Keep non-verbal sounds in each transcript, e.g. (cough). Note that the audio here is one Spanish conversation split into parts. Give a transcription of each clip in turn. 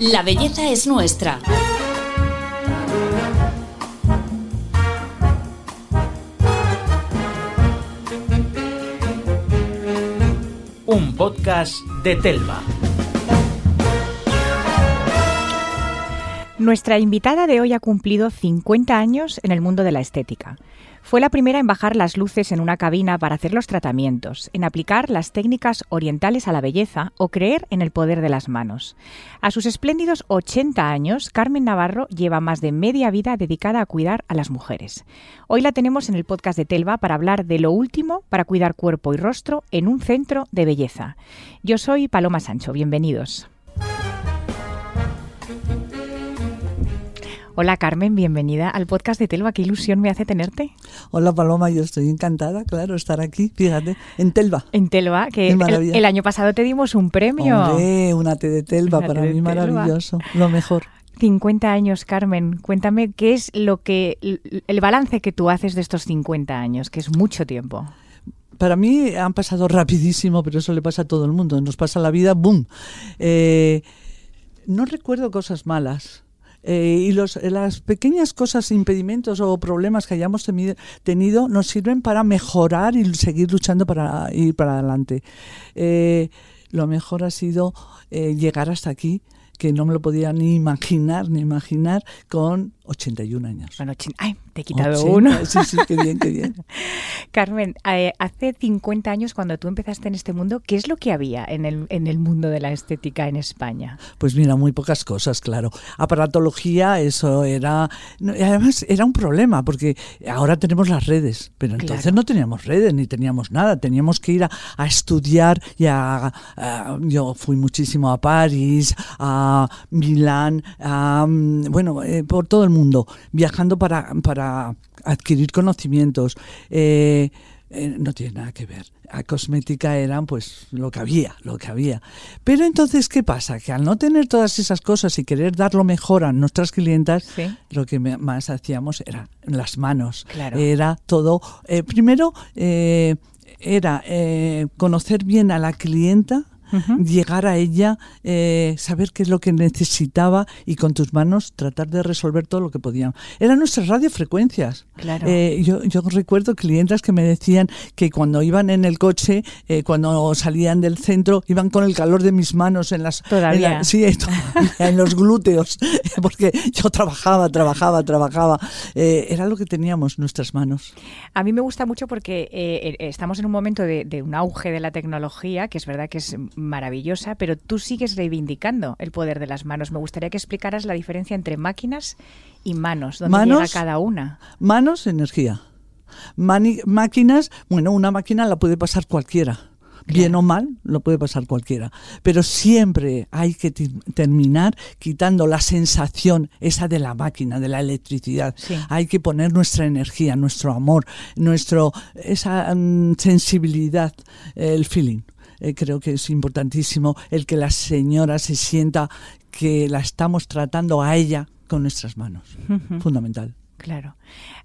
La belleza es nuestra. Un podcast de Telva. Nuestra invitada de hoy ha cumplido 50 años en el mundo de la estética. Fue la primera en bajar las luces en una cabina para hacer los tratamientos, en aplicar las técnicas orientales a la belleza o creer en el poder de las manos. A sus espléndidos 80 años, Carmen Navarro lleva más de media vida dedicada a cuidar a las mujeres. Hoy la tenemos en el podcast de Telva para hablar de lo último para cuidar cuerpo y rostro en un centro de belleza. Yo soy Paloma Sancho, bienvenidos. Hola Carmen, bienvenida al podcast de Telva. Qué ilusión me hace tenerte. Hola Paloma, yo estoy encantada, claro, estar aquí, fíjate, en Telva. En Telva, que el, el, año pasado te dimos un premio. Hombre, una T de Telva, Una para de mí Telva. maravilloso, lo mejor. 50 años, Carmen. Cuéntame qué es lo que el balance que tú haces de estos 50 años, que es mucho tiempo. Para mí han pasado rapidísimo, pero eso le pasa a todo el mundo. Nos pasa la vida, ¡boom! Eh, no recuerdo cosas malas. Eh, y los, las pequeñas cosas, impedimentos o problemas que hayamos tenido nos sirven para mejorar y seguir luchando para ir para adelante. Eh, lo mejor ha sido eh, llegar hasta aquí, que no me lo podía ni imaginar, ni imaginar, con 81 años. Bueno, ay, te he quitado 80, uno. Sí, sí, qué bien, qué bien. (laughs) Carmen, eh, hace 50 años cuando tú empezaste en este mundo, ¿qué es lo que había en el, en el mundo de la estética en España? Pues mira, muy pocas cosas, claro. Aparatología, eso era. no, y además, era un problema, porque ahora tenemos las redes, pero entonces Claro. no teníamos redes ni teníamos nada. Teníamos que ir a, a estudiar y a, a- Yo fui muchísimo a París, a Milán, a, mm, bueno, eh, por todo el mundo, viajando para, para adquirir conocimientos. Eh, eh, no tiene nada que ver. A cosmética eran pues lo que había, lo que había. Pero entonces, ¿qué pasa? Que al no tener todas esas cosas y querer dar lo mejor a nuestras clientas, Sí. lo que más hacíamos era las manos. Claro. Era todo. eh, primero, eh, era eh, conocer bien a la clienta. Llegar a ella, eh, saber qué es lo que necesitaba y con tus manos tratar de resolver todo lo que podían. Eran nuestras radiofrecuencias. Claro. Eh, yo, yo recuerdo clientas que me decían que cuando iban en el coche, eh, cuando salían del centro, iban con el calor de mis manos en las Todavía. en la- sí, (laughs) en los glúteos, (laughs) porque yo trabajaba, trabajaba, trabajaba. Era lo que teníamos nuestras manos. A mí me gusta mucho porque estamos en un momento de, de un auge de la tecnología, que es verdad que es maravillosa, pero tú sigues reivindicando el poder de las manos. Me gustaría que explicaras la diferencia entre máquinas y manos, dónde Manos. llega cada una. Manos, energía. Mani- máquinas, bueno, una máquina la puede pasar cualquiera. Bien o mal, lo puede pasar cualquiera. Pero siempre hay que terminar quitando la sensación esa de la máquina, de la electricidad. Sí. Hay que poner nuestra energía, nuestro amor, nuestro esa mm, sensibilidad, el feeling. Eh, creo que es importantísimo el que la señora se sienta que la estamos tratando a ella con nuestras manos. Fundamental. Claro.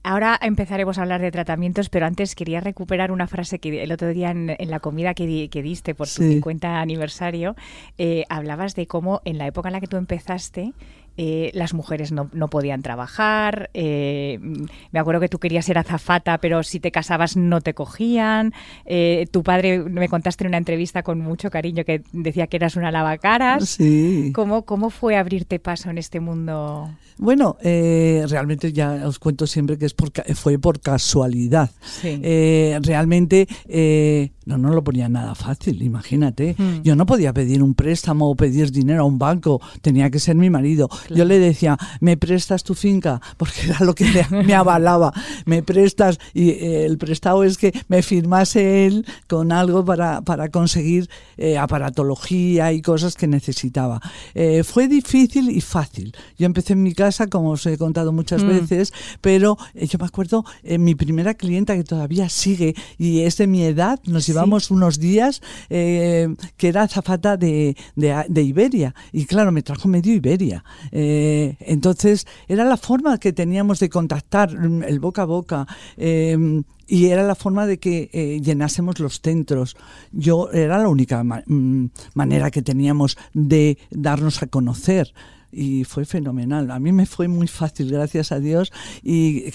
Ahora empezaremos a hablar de tratamientos, pero antes quería recuperar una frase que el otro día en, en la comida que, di- que diste por tu Sí. 50 aniversario, eh, hablabas de cómo en la época en la que tú empezaste, eh, las mujeres no, no podían trabajar. eh, me acuerdo que tú querías ser azafata, pero si te casabas no te cogían. eh, tu padre, me contaste en una entrevista con mucho cariño que decía que eras una lavacaras. Sí. ¿Cómo, ¿Cómo fue abrirte paso en este mundo? Bueno, realmente ya os cuento siempre que es por, fue por casualidad. Sí. Realmente no nos lo ponía nada fácil, imagínate. Mm. Yo no podía pedir un préstamo o pedir dinero a un banco, tenía que ser mi marido. Yo le decía, ¿me prestas tu finca? Porque era lo que me, me avalaba. (laughs) ¿Me prestas? Y eh, el prestado es que me firmase él con algo para, para conseguir eh, aparatología y cosas que necesitaba. Eh, fue difícil y fácil. Yo empecé en mi casa, como os he contado muchas Mm. veces, pero yo me acuerdo, mi primera clienta que todavía sigue y es de mi edad, nos. Llevamos unos días eh, que era azafata de, de, Iberia. Y claro, me trajo medio Iberia. Eh, entonces, era la forma que teníamos de contactar, mm, el boca a boca. Eh, y era la forma de que llenásemos los centros. Yo era la única mm, manera que teníamos de darnos a conocer y fue fenomenal. A mí me fue muy fácil, gracias a Dios. Y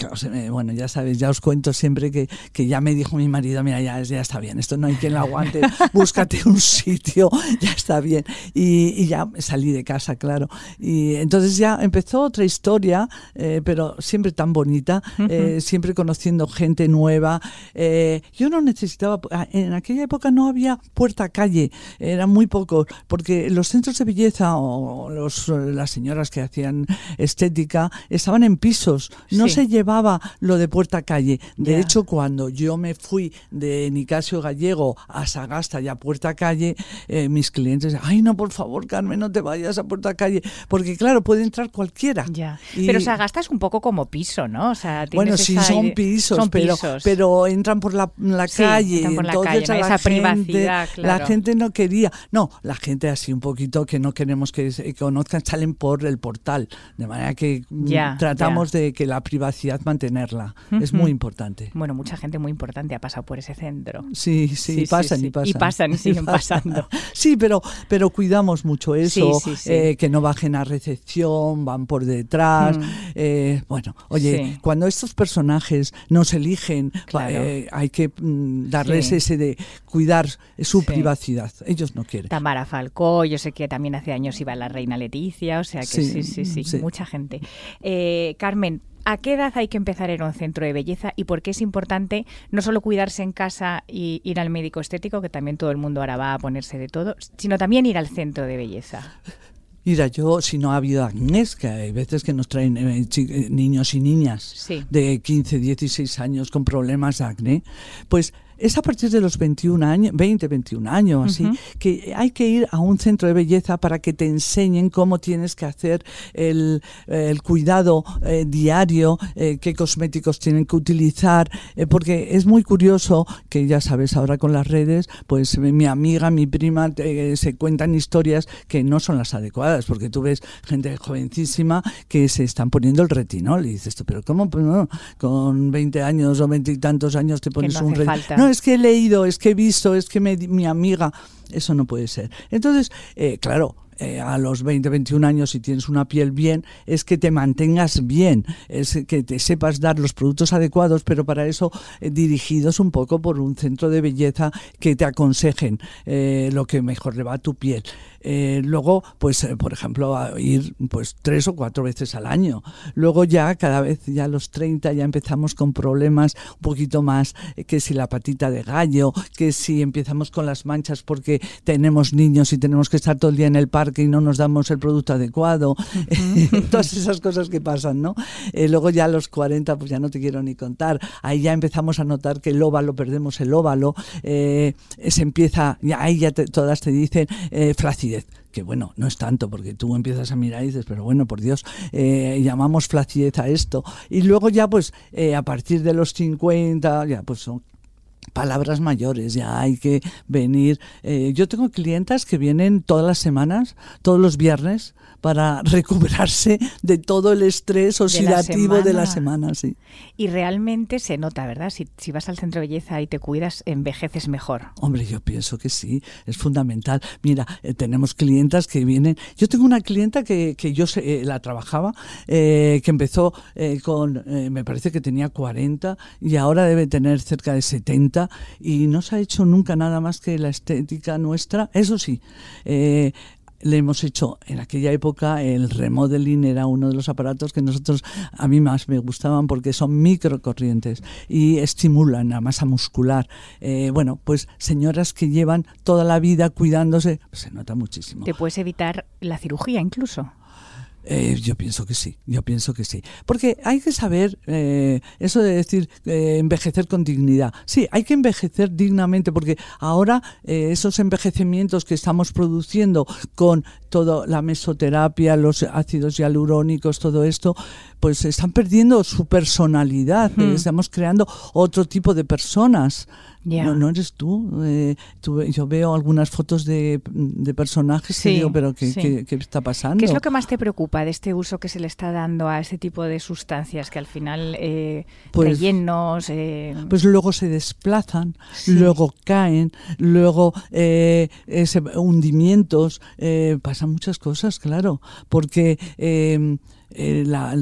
bueno, ya sabes, ya os cuento siempre que, que ya me dijo mi marido, mira, ya, ya está bien, esto no hay quien lo aguante, (laughs) búscate un sitio, ya está bien. Y, y ya salí de casa, claro. Y entonces ya empezó otra historia, eh, pero siempre tan bonita, eh, siempre conociendo gente nueva. Eh, yo no necesitaba, en aquella época no había puerta calle, eran muy pocos, porque los centros de belleza o los, las señoras que hacían estética estaban en pisos, no se llevaba lo de puerta calle. De hecho, cuando yo me fui de Nicasio Gallego a Sagasta y a puerta calle, eh, mis clientes, ay no, por favor, Carmen, no te vayas a puerta calle, porque claro, puede entrar cualquiera. Ya. pero Sagasta es un poco como piso, ¿no? O sea, bueno, sí, son pisos, pero, pero entran por la, calle, por la entonces calle, esa privacidad, la gente no quería, no, la gente así un poquito que no queremos que conozcan, salen por el portal, de manera que mm, tratamos de que la privacidad mantenerla. Es muy importante. Bueno, mucha gente muy importante ha pasado por ese centro. Sí, sí, pasan y pasan. Y pasan y (laughs) siguen pasando. sí, pero, pero cuidamos mucho eso, eh, que no bajen a recepción, van por detrás. Mm. Eh, bueno, oye, cuando estos personajes nos eligen, eh, hay que mm, darles ese de cuidar su privacidad. Ellos no quieren. Tamara Falcó, yo sé que también hace años iba la reina Leticia, o sea que sí, sí, sí, mucha gente. Eh, Carmen, ¿A qué edad hay que empezar en un centro de belleza y por qué es importante no solo cuidarse en casa y ir al médico estético, que también todo el mundo ahora va a ponerse de todo, sino también ir al centro de belleza? Mira, yo si no ha habido acné, que hay veces que nos traen eh, eh, niños y niñas de 15, 16 años con problemas de acné, pues es a partir de los 21 años, 20, 21 años, así, que hay que ir a un centro de belleza para que te enseñen cómo tienes que hacer el, cuidado eh, diario, eh, qué cosméticos tienen que utilizar, eh, porque es muy curioso que ya sabes ahora con las redes, pues mi amiga, mi prima se cuentan historias que no son las adecuadas, porque tú ves gente jovencísima que se están poniendo el retinol y dices pero ¿cómo pues no, con 20 años o 20 y tantos años te pones un retinol? Es que he leído, es que he visto, es que mi amiga, eso no puede ser. Entonces, eh, claro, eh, a los 20, 21 años, si tienes una piel bien, es que te mantengas bien, es que te sepas dar los productos adecuados, pero para eso eh, dirigidos un poco por un centro de belleza que te aconsejen lo que mejor le va a tu piel. Eh, luego, pues, eh, por ejemplo, ir pues tres o cuatro veces al año. Luego ya, cada vez, ya a los 30, ya empezamos con problemas un poquito más, eh, que si la patita de gallo, que si empezamos con las manchas porque tenemos niños y tenemos que estar todo el día en el parque y no nos damos el producto adecuado. (laughs) Todas esas cosas que pasan, ¿no? luego ya a los 40, pues ya no te quiero ni contar. Ahí ya empezamos a notar que el óvalo, perdemos el óvalo, se empieza, ya, ahí ya todas te dicen flacidez que bueno, no es tanto, porque tú empiezas a mirar y dices, pero bueno, por Dios, eh, llamamos flacidez a esto. Y luego ya, pues, eh, a partir de los 50, ya, pues son palabras mayores, ya hay que venir. Eh, yo tengo clientas que vienen todas las semanas, todos los viernes, para (laughs) recuperarse de todo el estrés oxidativo de la semana. sí. Y realmente se nota, ¿verdad? Si, si, vas al centro de belleza y te cuidas, envejeces mejor. Hombre, yo pienso que sí, es fundamental. Mira, eh, tenemos clientas que vienen. Yo tengo una clienta que, que yo eh, la trabajaba, eh, que empezó con, me parece que tenía 40 y ahora debe tener cerca de 70 y no se ha hecho nunca nada más que la estética nuestra. Eso sí, le hemos hecho en aquella época el remodeling era uno de los aparatos que nosotros a mí más me gustaban porque son microcorrientes y estimulan la masa muscular. Eh, bueno, pues señoras que llevan toda la vida cuidándose, se nota muchísimo. Te puedes evitar la cirugía incluso. Eh, yo pienso que sí, yo pienso que sí. Porque hay que saber eh, eso de decir eh, envejecer con dignidad. Sí, hay que envejecer dignamente porque ahora esos envejecimientos que estamos produciendo con toda la mesoterapia, los ácidos hialurónicos, todo esto, pues están perdiendo su personalidad. Estamos creando otro tipo de personas. No, no eres tú. Eh, tú- Yo veo algunas fotos de, de personajes Sí, y digo, pero ¿qué, sí. qué- qué está pasando? ¿Qué es lo que más te preocupa de este uso que se le está dando a este tipo de sustancias que al final eh, Pues- rellenos? eh, Pues luego se desplazan, Sí. luego caen, luego eh, ese- hundimientos, eh, pasan muchas cosas, claro, porque eh, la-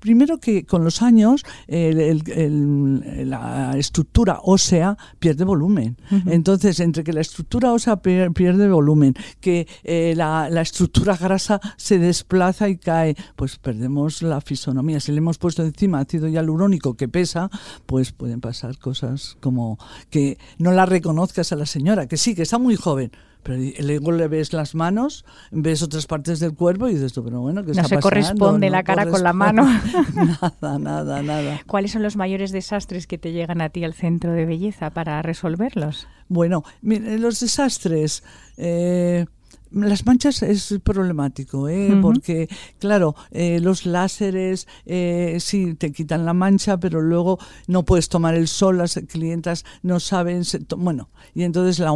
primero que con los años el- el- el- la estructura ósea pierde volumen. Entonces, entre que la estructura ósea pier- pierde volumen, que eh, la, la estructura grasa se desplaza y cae, pues perdemos la fisonomía. Si le hemos puesto encima ácido hialurónico que pesa, pues pueden pasar cosas como que no la reconozcas a la señora, que sí, que está muy joven. Pero luego le ves las manos, ves otras partes del cuerpo y dices tú, pero bueno, ¿qué No está se pasando? corresponde la cara con la mano. (laughs) nada, nada, nada. ¿Cuáles son los mayores desastres que te llegan a ti al centro de belleza para resolverlos? Bueno, mire, los desastres. eh, las manchas es problemático, ¿eh? Porque, claro, eh, los láseres eh, sí te quitan la mancha, pero luego no puedes tomar el sol, las clientas no saben, se bueno, y entonces la,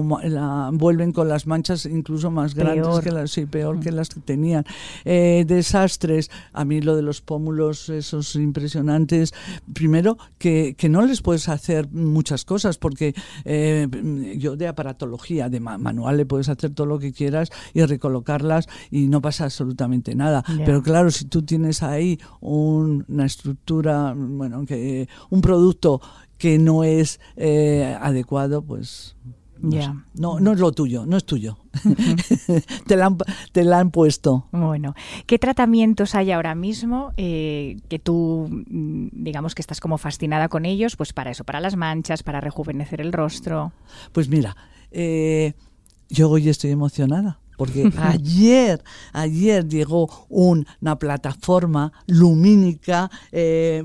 vuelven con las manchas incluso más grandes que las, sí, peor que las que tenían. Eh, desastres, a mí lo de los pómulos, esos impresionantes, primero que, que no les puedes hacer muchas cosas, porque eh, yo de aparatología, de ma- manual le puedes hacer todo lo que quieras y recolocarlas y no pasa absolutamente nada. Pero claro, si tú tienes ahí un- una estructura, bueno, que un producto que no es eh, adecuado, pues no, no, no es lo tuyo, no es tuyo. (laughs) (laughs) te, la han, te la han puesto. Bueno, ¿qué tratamientos hay ahora mismo eh, que tú, mm, digamos que estás como fascinada con ellos? Pues para eso, para las manchas, para rejuvenecer el rostro. Pues mira, eh, yo hoy estoy emocionada. Porque (laughs) ayer, ayer llegó una plataforma lumínica eh,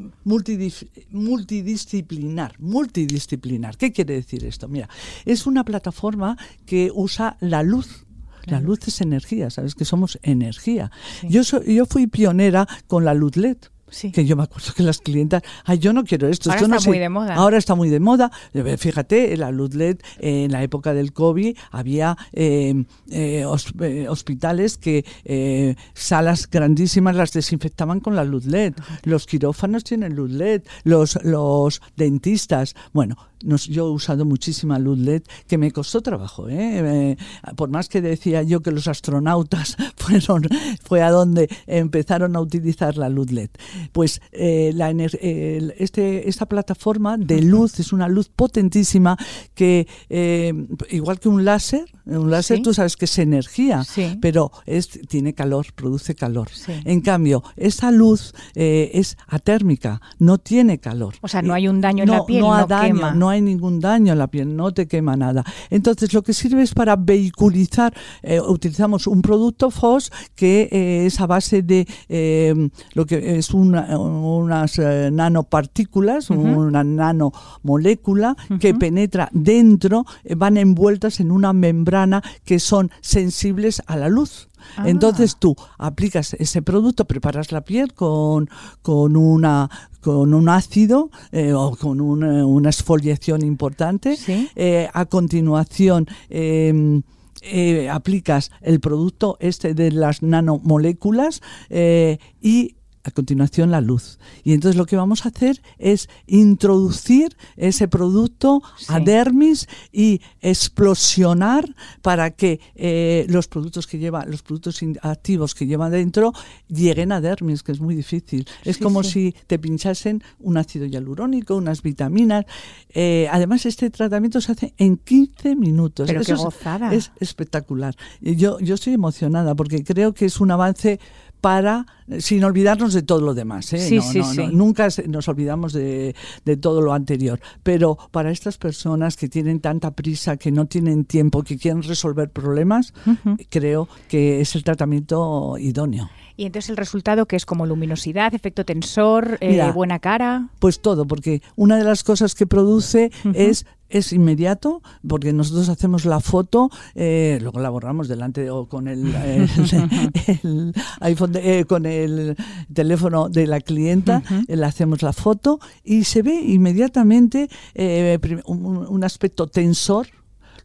multidisciplinar, multidisciplinar. ¿Qué quiere decir esto? Mira, es una plataforma que usa la luz. La luz es energía, sabes que somos energía. Sí. Yo, so- yo fui pionera con la luz LED. Sí. Que yo me acuerdo que las clientas, ay, yo no quiero esto. Ahora esto no está sé". muy de moda. Ahora está muy de moda. Eh, Fíjate, la luz LED, eh, en la época del COVID, había eh, eh, eh, hospitales que eh, salas grandísimas las desinfectaban con la luz LED. Los quirófanos tienen luz LED. Los, los dentistas, bueno, nos- yo he usado muchísima luz LED que me costó trabajo. ¿eh? Eh, por más que decía yo que los astronautas (laughs) fueron, fue a donde empezaron a utilizar la luz LED. Pues eh, la el- este, esta plataforma de luz es una luz potentísima que, eh, igual que un láser, un láser Sí. tú sabes que es energía, Sí. pero es, tiene calor, produce calor. Sí. En cambio, esta luz eh, es atérmica, no tiene calor. O sea, no Eh, hay un daño en la piel, no, no hay daño, quema. no hay ningún daño en la piel, no te quema nada. Entonces, lo que sirve es para vehiculizar, eh, utilizamos un producto FOS que eh, es a base de eh, lo que es una- unas eh, nanopartículas, una nanomolécula que penetra dentro, van envueltas en una membrana que son sensibles a la luz. Ah. Entonces tú aplicas ese producto, preparas la piel con, con, una, con un ácido eh, o con una, una exfoliación importante. Sí. Eh, a continuación eh, eh, aplicas el producto este de las nanomoléculas eh, y a continuación la luz. Y entonces lo que vamos a hacer es introducir ese producto a dermis y explosionar para que eh, los productos que lleva, los productos activos que lleva dentro lleguen a dermis, que es muy difícil. Es Sí, como sí. si te pinchasen un ácido hialurónico, unas vitaminas. Eh, además, este tratamiento se hace en 15 minutos. Pero qué Eso es- gozada. es espectacular. Yo, yo estoy emocionada porque creo que es un avance para, sin olvidarnos de todo lo demás. ¿eh? Sí, No, sí, no, no, sí. nunca se- nos olvidamos de, de todo lo anterior. Pero para estas personas que tienen tanta prisa, que no tienen tiempo, que quieren resolver problemas, creo que es el tratamiento idóneo. Y entonces el resultado que es como luminosidad, efecto tensor, eh, buena cara. Pues todo, porque una de las cosas que produce es es inmediato porque nosotros hacemos la foto, eh, luego la borramos delante o con el, (laughs) el, iPhone, eh, con el teléfono de la clienta, le hacemos la foto y se ve inmediatamente un, un aspecto tensor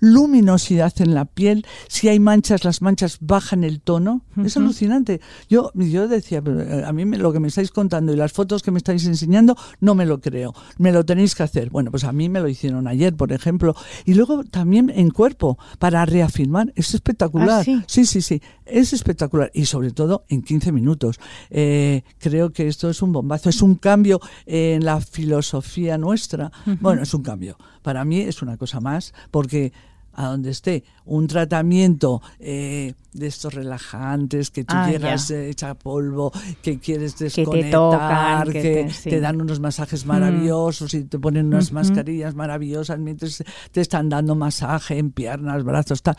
luminosidad en la piel, si hay manchas, las manchas bajan el tono. Es alucinante. Yo, yo decía, eh, a mí lo que me estáis contando y las fotos que me estáis enseñando, no me lo creo. Me lo tenéis que hacer. Bueno, pues a mí me lo hicieron ayer, por ejemplo. Y luego también en cuerpo, para reafirmar. Es espectacular. ¿Ah, sí? sí, sí, sí. Es espectacular. Y sobre todo en 15 minutos. Eh, creo que esto es un bombazo. Es un cambio en la filosofía nuestra. Bueno, es un cambio. Para mí es una cosa más, porque a donde esté un tratamiento eh, de estos relajantes que tú Ah, llegas eh, hecha polvo, que quieres te desconectar, tocan, que, que te, dan unos masajes maravillosos y te ponen unas Ujú. mascarillas maravillosas mientras te están dando masaje en piernas, brazos, tal.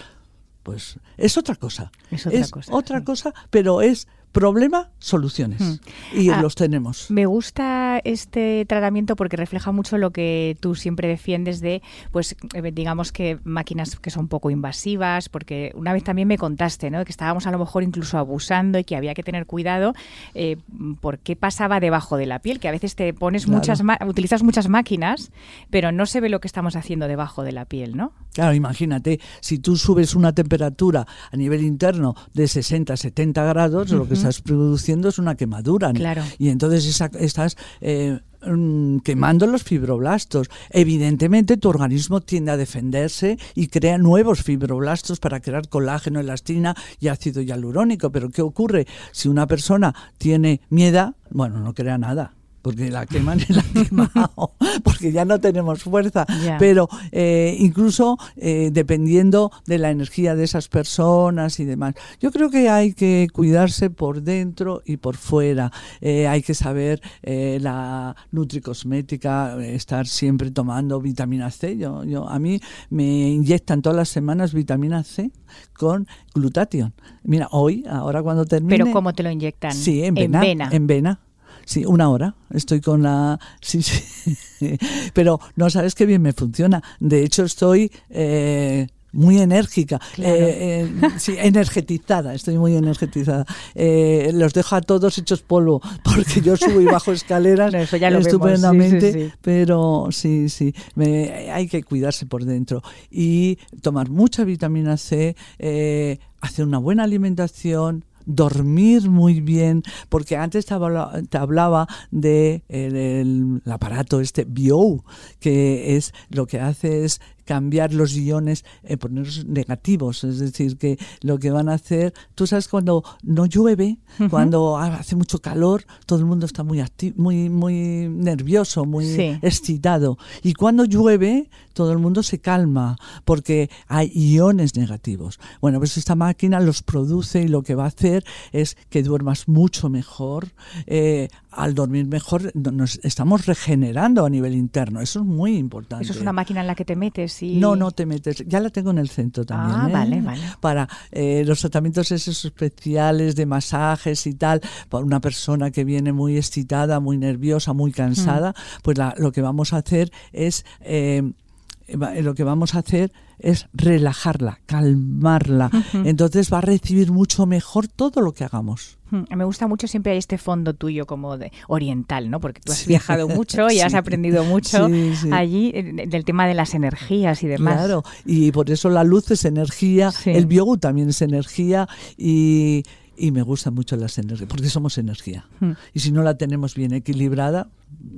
Pues es otra cosa. Es otra cosa, otra sí. cosa, pero es problema, soluciones. Mm. Y Ah, los tenemos. Me gusta este tratamiento porque refleja mucho lo que tú siempre defiendes de, pues, eh, digamos que máquinas que son poco invasivas, porque una vez también me contaste, ¿no? Que estábamos a lo mejor incluso abusando y que había que tener cuidado eh, por qué pasaba debajo de la piel, que a veces te pones Claro. muchas, utilizas muchas máquinas, pero no se ve lo que estamos haciendo debajo de la piel, ¿no? Claro, imagínate, si tú subes una temperatura a nivel interno de 60, 70 grados, lo que estás produciendo es una quemadura. ¿no? Y entonces esa- estás eh, mm, quemando los fibroblastos. Evidentemente, tu organismo tiende a defenderse y crea nuevos fibroblastos para crear colágeno, elastina y ácido hialurónico. Pero ¿qué ocurre? Si una persona tiene miedo, bueno, no crea nada. Porque la queman y la han quemado, (laughs) porque ya no tenemos fuerza. Pero eh, incluso eh, dependiendo de la energía de esas personas y demás. Yo creo que hay que cuidarse por dentro y por fuera. Eh, hay que saber eh, la nutricosmética, eh, estar siempre tomando vitamina C. Yo, yo, a mí me inyectan todas las semanas vitamina C con glutatión. Mira, hoy, ahora cuando termine... Pero ¿cómo te lo inyectan? Sí, en vena. vena. En vena. Sí, una hora. Estoy con la. Sí, sí. (laughs) Pero no sabes qué bien me funciona. De hecho, estoy. eh, muy enérgica, Claro. eh, eh, sí, energetizada, estoy muy energetizada. Eh, los dejo a todos hechos polvo, (laughs) porque yo subo y bajo escaleras No, (laughs) eso ya lo vemos, sí, estupendamente, sí, sí. pero sí, sí, me- hay que cuidarse por dentro y tomar mucha vitamina C, eh, hacer una buena alimentación, dormir muy bien, porque antes te hablaba, te de el, el aparato este Bio, que es lo que hace es cambiar los iones, eh, ponerlos negativos, es decir, que lo que van a hacer, tú sabes cuando no llueve, cuando hace mucho calor, todo el mundo está muy acti- muy muy nervioso, muy Sí. excitado, y cuando llueve, todo el mundo se calma porque hay iones negativos. Bueno, pues esta máquina los produce y lo que va a hacer es que duermas mucho mejor. eh, al dormir mejor no- nos estamos regenerando a nivel interno. Eso es muy importante. Eso es una máquina en la que te metes y... No, no te metes. Ya la tengo en el centro también. Ah, ¿eh? vale, vale. Para eh, los tratamientos esos especiales de masajes y tal, para una persona que viene muy excitada, muy nerviosa, muy cansada, pues la- lo que vamos a hacer es... eh, lo que vamos a hacer es relajarla, calmarla. Entonces va a recibir mucho mejor todo lo que hagamos. Me gusta mucho, siempre hay este fondo tuyo como de oriental, ¿no? Porque tú has Sí. viajado mucho y (laughs) has aprendido mucho Sí, allí eh, del tema de las energías y demás. Claro, y por eso la luz es energía, el biogu también es energía y, y me gustan mucho las energías, porque somos energía. Hmm. Y si no la tenemos bien equilibrada,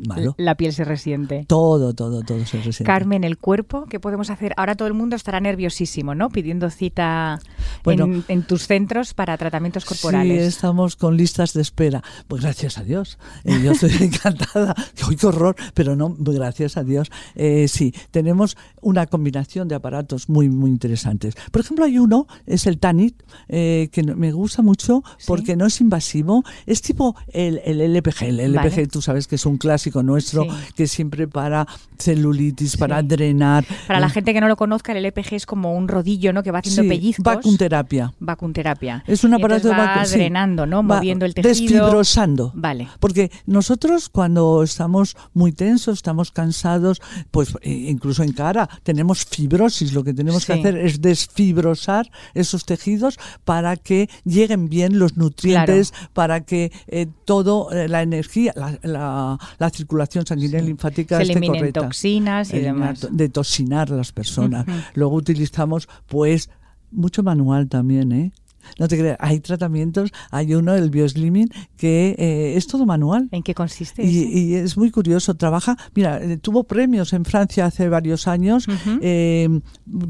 malo. La piel se resiente. Todo, todo, todo se resiente. Carmen, el cuerpo, ¿qué podemos hacer? Ahora todo el mundo estará nerviosísimo, ¿no? Pidiendo cita Bueno. en, en tus centros para tratamientos corporales. Sí, estamos con listas de espera. Pues gracias a Dios. Eh, yo estoy (laughs) encantada. ¡Ay, qué horror! Pero no, gracias a Dios. Eh, sí, tenemos una combinación de aparatos muy, muy interesantes. Por ejemplo, hay uno, es el Tanit, eh, que me gusta mucho Porque no es invasivo. Es tipo el, el LPG. El LPG, Vale. tú sabes que es un clásico nuestro, Sí. que siempre para celulitis, para Sí. drenar. Para la Eh, gente que no lo conozca, el LPG es como un rodillo, ¿no? Que va haciendo pellizcos. vacunterapia. Vacunterapia. Es un aparato de va drenando, ¿no? Va Moviendo el tejido. Desfibrosando. Vale. Porque nosotros cuando estamos muy tensos, estamos cansados, pues eh, incluso en cara tenemos fibrosis. Lo que tenemos que hacer es desfibrosar esos tejidos para que lleguen bien los nutrientes, para que eh, todo eh, la energía, la, la- la circulación sanguínea y linfática Se esté eliminen correcta. toxinas y demás. to- Detoxinar a las personas. Luego utilizamos, pues, mucho manual también, ¿eh? No te creas, hay tratamientos, hay uno, el bioslimming, que eh, es todo manual. ¿En qué consiste? Y, y es muy curioso, trabaja, mira, eh, tuvo premios en Francia hace varios años Ujú. eh,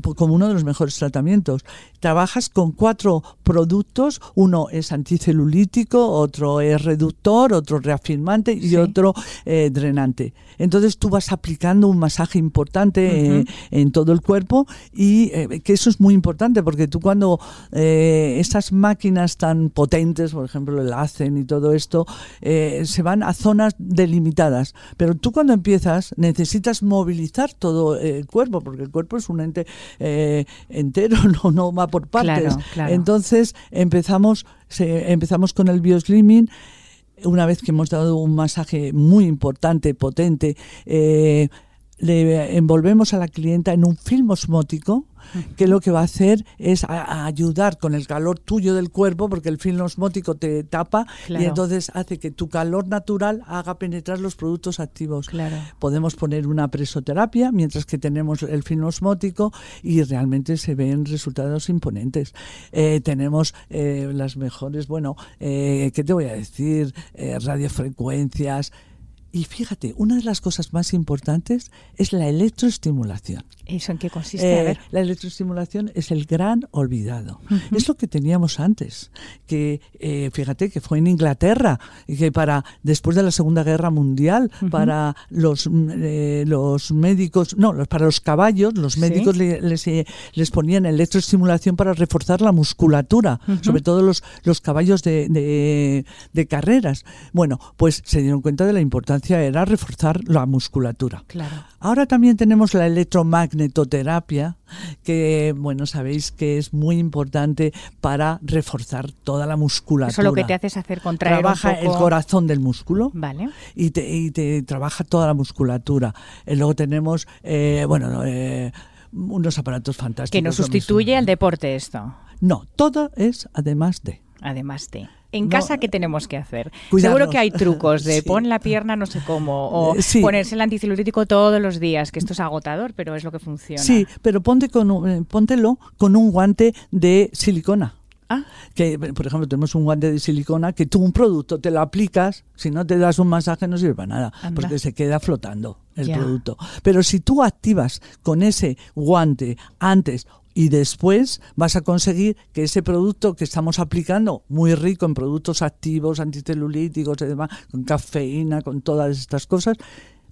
p- como uno de los mejores tratamientos. Trabajas con cuatro productos, uno es anticelulítico, otro es reductor, otro reafirmante y Sí. otro eh, drenante. Entonces tú vas aplicando un masaje importante eh, Ujú. en todo el cuerpo y eh, que eso es muy importante porque tú cuando estas máquinas tan potentes, por ejemplo el hacen y todo esto, eh, se van a zonas delimitadas, pero tú cuando empiezas necesitas movilizar todo el cuerpo porque el cuerpo es un ente eh, entero, (laughs) no, no va por partes. Claro, claro. Entonces empezamos, se- empezamos con el bioslimming una vez que hemos dado un masaje muy importante, potente, eh, le envolvemos a la clienta en un film osmótico que lo que va a hacer es a- a ayudar con el calor tuyo del cuerpo, porque el film osmótico te tapa Claro. y entonces hace que tu calor natural haga penetrar los productos activos. Claro. Podemos poner una presoterapia mientras que tenemos el film osmótico y realmente se ven resultados imponentes. Eh, tenemos eh, las mejores, bueno, eh, ¿qué te voy a decir? Radiofrecuencias. Y fíjate, una de las cosas más importantes es la electroestimulación. ¿Eso en qué consiste? a Eh, ver. la electroestimulación es el gran olvidado. Es lo que teníamos antes, que eh, fíjate que fue en Inglaterra y que para después de la Segunda Guerra Mundial para los eh, los médicos, no, los- para los caballos, los Sí. médicos le- les, eh, les ponían electroestimulación para reforzar la musculatura, sobre todo los los caballos de, de, de carreras. Bueno, pues se dieron cuenta de la importancia era reforzar la musculatura. Claro. Ahora también tenemos la electromagnetoterapia, que bueno, sabéis que es muy importante para reforzar toda la musculatura. Eso lo que te hace es hacer contraer Trabaja un poco... el corazón del músculo Vale. y te, y te trabaja toda la musculatura. Y luego tenemos, eh, bueno, eh, unos aparatos fantásticos. Que no sustituye al deporte esto. No, todo es además de. Además de. En No, casa, ¿qué tenemos que hacer? cuidarnos. Seguro que hay trucos de (laughs) Sí. pon la pierna no sé cómo, o Eh, sí. ponerse el anticelulítico todos los días, que esto es agotador, pero es lo que funciona. Sí, pero ponte con un- eh, póntelo con un guante de silicona. Ah, que por ejemplo tenemos un guante de silicona que tú un producto te lo aplicas si no te das un masaje no sirve para nada Anda. porque se queda flotando el producto pero si tú activas con ese guante antes y después vas a conseguir que ese producto que estamos aplicando, muy rico en productos activos, anticelulíticos y demás, con cafeína, con todas estas cosas,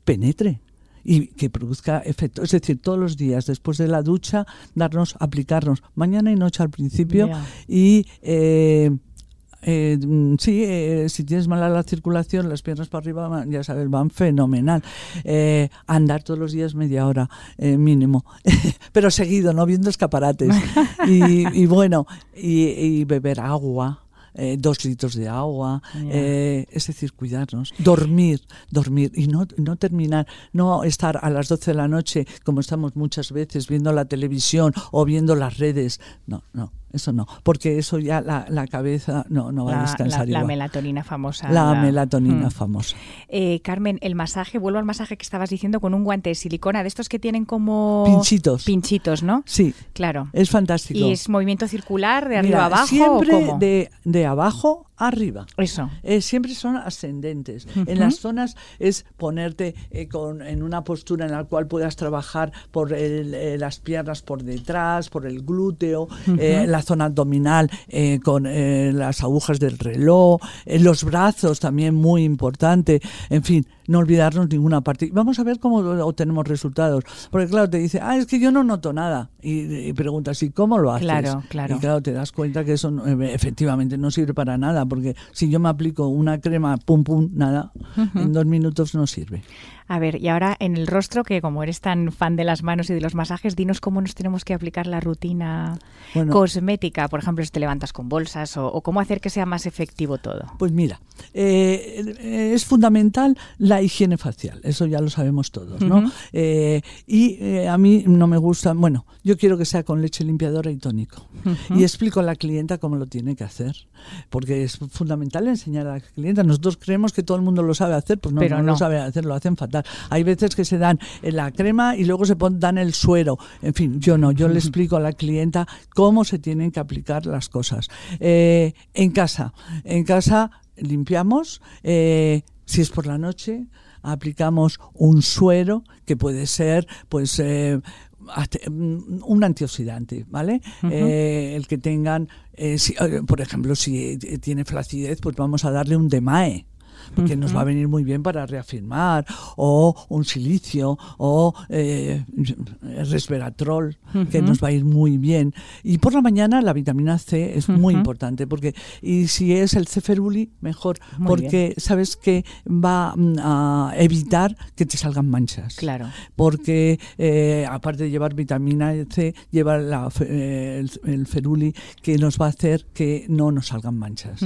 penetre y que produzca efecto. Es decir, todos los días después de la ducha, darnos, aplicarnos mañana y noche al principio y eh, eh, mm, sí, eh, si tienes mala la circulación, las piernas para arriba, van- ya sabes, van fenomenal. Eh, andar todos los días media hora eh, mínimo, (laughs) pero seguido, no viendo escaparates. (laughs) y, y bueno, y, y beber agua. eh, dos litros de agua, eh, es decir, cuidarnos, dormir, dormir y no, no terminar, no estar a las 12 de la noche como estamos muchas veces viendo la televisión o viendo las redes, no, no, eso no, porque eso ya la, la cabeza no, no va a descansar la- la melatonina famosa. La melatonina Mm. famosa. Eh, Carmen, el masaje, vuelvo al masaje que estabas diciendo con un guante de silicona, de estos que tienen como... Pinchitos. Pinchitos, ¿no? Sí, Claro. es fantástico. ¿Y es movimiento circular de arriba Mira, a abajo Siempre o cómo? De, de abajo arriba. Eso. Eh, siempre son ascendentes. En las zonas es ponerte eh, con, en una postura en la cual puedas trabajar por el, eh, las piernas por detrás, por el glúteo, eh, la zona abdominal eh, con eh, las agujas del reloj, los brazos también muy importante. En fin, no olvidarnos ninguna parte. Vamos a ver cómo obtenemos resultados. Porque claro, te dice, ah, es que yo no noto nada. Y, y preguntas, ¿y cómo lo haces? Claro, claro. Y claro, te das cuenta que eso no- eh, efectivamente no sirve para nada. Porque si yo me aplico una crema, pum, pum, nada, en dos minutos no sirve. A ver, y ahora en el rostro, que como eres tan fan de las manos y de los masajes, dinos cómo nos tenemos que aplicar la rutina Bueno. cosmética. Por ejemplo, si te levantas con bolsas o, o cómo hacer que sea más efectivo todo. Pues mira, eh, es fundamental la higiene facial, eso ya lo sabemos todos, ¿no? Eh, y eh, a mí no me gusta, bueno, yo quiero que sea con leche limpiadora y tónico. Y explico a la clienta cómo lo tiene que hacer, porque es fundamental enseñar a la clienta. Nosotros creemos que todo el mundo lo sabe hacer, pues no, Pero no, no. lo sabe hacer, lo hacen fatal. Hay veces que se dan eh, la crema y luego se pon- dan el suero. En fin, yo no, yo le (laughs) explico a la clienta cómo se tienen que aplicar las cosas. Eh, en casa, en casa limpiamos, eh, si es por la noche, aplicamos un suero que puede ser, pues, eh, mm, un antioxidante, ¿vale? Eh, el que tengan, eh, si- por ejemplo, si tiene flacidez, pues vamos a darle un DEMAE porque nos va a venir muy bien para reafirmar, o un silicio, o eh, resveratrol, que nos va a ir muy bien. Y por la mañana la vitamina C es muy importante, porque y si es el ceferuli, mejor, Muy porque sabes que va mm, a evitar que te salgan manchas Claro. porque eh, aparte de llevar vitamina C, lleva la eh, el, el feruli que nos va a hacer que no nos salgan manchas.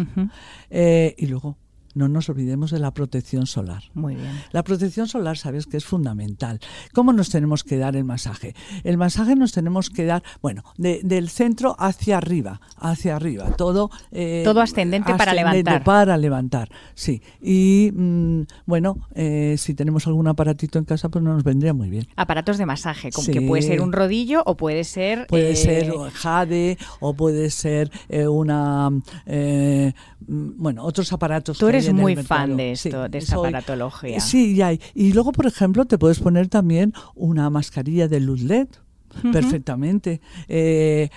Eh, y luego, no nos olvidemos de la protección solar. Muy bien. La protección solar, sabes que es fundamental. ¿Cómo nos tenemos que dar el masaje? El masaje nos tenemos que dar, bueno, de- del centro hacia arriba, hacia arriba, todo. eh, Todo ascendente para levantar. Para levantar, sí. Y mm, bueno, eh, si tenemos algún aparatito en casa, pues no nos vendría muy bien. Aparatos de masaje, como Sí. que puede ser un rodillo o puede ser... Puede eh, ser jade o puede ser una, mm, bueno, otros aparatos. Tú eres muy fan de Sí, esto, de esta soy- aparatología. Sí, y hay. Y luego, por ejemplo, te puedes poner también una mascarilla de luz LED. Perfectamente, Eh,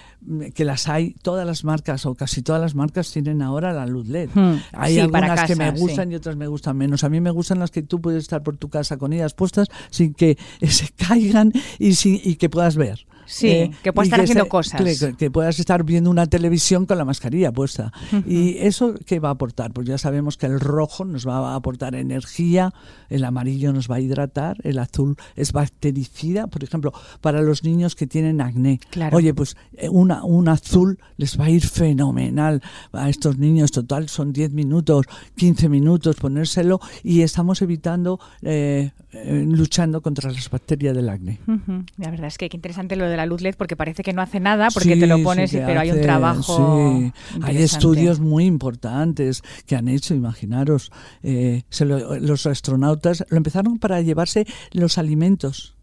que las hay, todas las marcas o casi todas las marcas tienen ahora la luz LED. Hay Sí, algunas que me gustan sí. y otras me gustan menos. A mí me gustan las que tú puedes estar por tu casa con ellas puestas sin que (laughs) se caigan y, sin, y que puedas ver. Sí, que puedas estar haciendo se- cosas. Que, que puedas estar viendo una televisión con la mascarilla puesta. ¿Y eso qué va a aportar? Pues ya sabemos que el rojo nos va a aportar energía, el amarillo nos va a hidratar, el azul es bactericida, por ejemplo, para los niños que tienen acné. Claro. Oye, pues eh, una, un azul les va a ir fenomenal a estos niños. Total, son 10 minutos, 15 minutos ponérselo y estamos evitando, eh, eh, luchando contra las bacterias del acné. Ujú. La verdad es que qué interesante lo de la luz LED porque parece que no hace nada porque Sí, te lo pones, pero hay un trabajo. sí. Hay estudios muy importantes que han hecho, imaginaros, eh, se lo- los astronautas lo empezaron para llevarse los alimentos.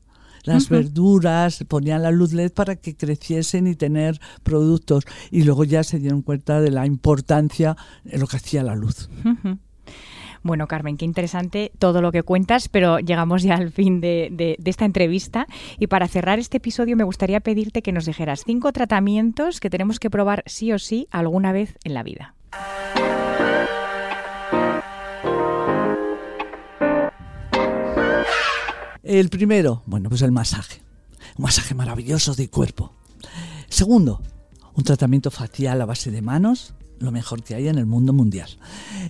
Las verduras, ponían la luz LED para que creciesen y tener productos. Y luego ya se dieron cuenta de la importancia de lo que hacía la luz. Bueno, Carmen, qué interesante todo lo que cuentas, pero llegamos ya al fin de, esta entrevista. Y para cerrar este episodio me gustaría pedirte que nos dijeras cinco tratamientos que tenemos que probar sí o sí alguna vez en la vida. El primero, bueno, pues el masaje. Un masaje maravilloso de cuerpo. Segundo, un tratamiento facial a base de manos, lo mejor que hay en el mundo mundial.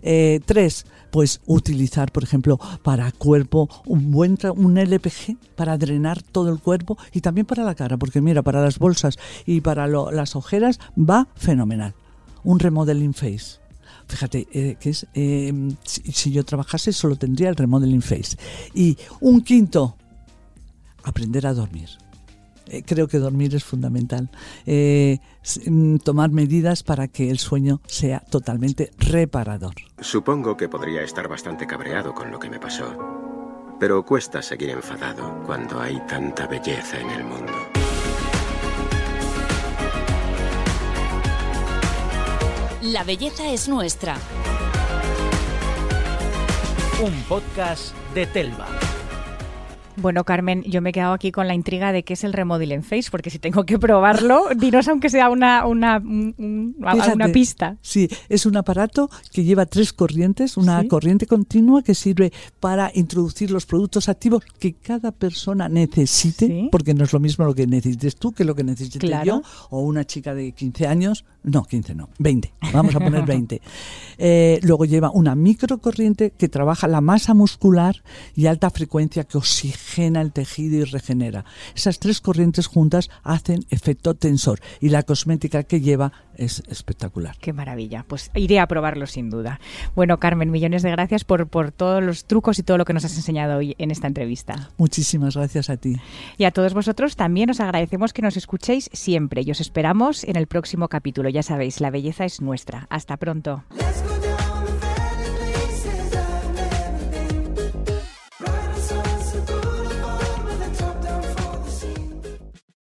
Eh, tres, pues utilizar, por ejemplo, para cuerpo un buen un LPG para drenar todo el cuerpo y también para la cara, porque mira, para las bolsas y para lo- las ojeras va fenomenal. Un remodeling face. Fíjate, eh, que es, eh, si, si yo trabajase solo tendría el remodeling face. Y un quinto, aprender a dormir. Eh, creo que dormir es fundamental. Eh, mm, tomar medidas para que el sueño sea totalmente reparador. Supongo que podría estar bastante cabreado con lo que me pasó. Pero cuesta seguir enfadado cuando hay tanta belleza en el mundo. La belleza es nuestra. Un podcast de Telva. Bueno, Carmen, yo me he quedado aquí con la intriga de qué es el Remodeling Face, porque si tengo que probarlo, (laughs) dinos aunque sea una, una, una pista. Sí, es un aparato que lleva tres corrientes, una corriente continua que sirve para introducir los productos activos que cada persona necesite, porque no es lo mismo lo que necesites tú que lo que necesite yo o una chica de 15 años. No, 15 no, 20. Vamos a poner (laughs) 20. Eh, luego lleva una microcorriente que trabaja la masa muscular y alta frecuencia que oxigena el tejido y regenera. Esas tres corrientes juntas hacen efecto tensor y la cosmética que lleva es espectacular. Qué maravilla. Pues iré a probarlo sin duda. Bueno, Carmen, millones de gracias por, por todos los trucos y todo lo que nos has enseñado hoy en esta entrevista. Muchísimas gracias a ti. Y a todos vosotros también os agradecemos que nos escuchéis siempre y os esperamos en el próximo capítulo. Ya sabéis, la belleza es nuestra. Hasta pronto.